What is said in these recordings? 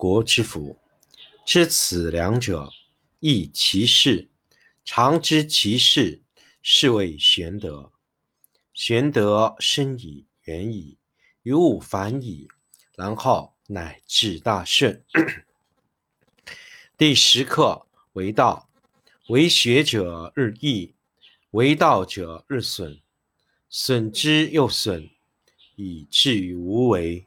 国之福。知此两者，亦其事。常知其事，是谓玄德。玄德深矣，远矣。于物反矣，然后乃至大顺。第十课为道，为学者日益，为道者日损，损之又损，以至于无为。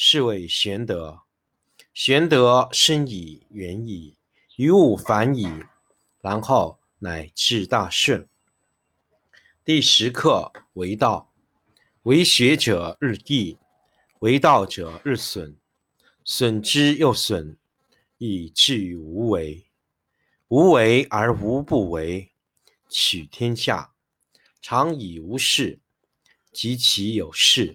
是谓玄德。玄德深矣，远矣，于物反矣，然后乃至大顺。第十课为道，为学者日益，为道者日损。损之又损，以至于无为。无为而无不为，取天下常以无事，及其有事，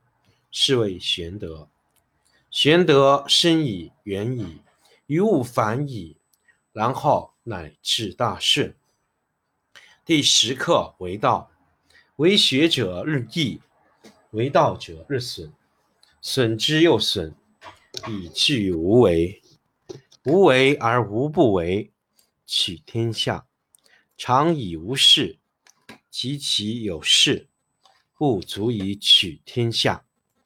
是谓玄德。玄德深矣，远矣，于物反矣，然后乃至大顺。第十课为道，为学者日益，为道者日损，损之又损，以至于无为。无为而无不为，取天下常以无事，及其有事，不足以取天下。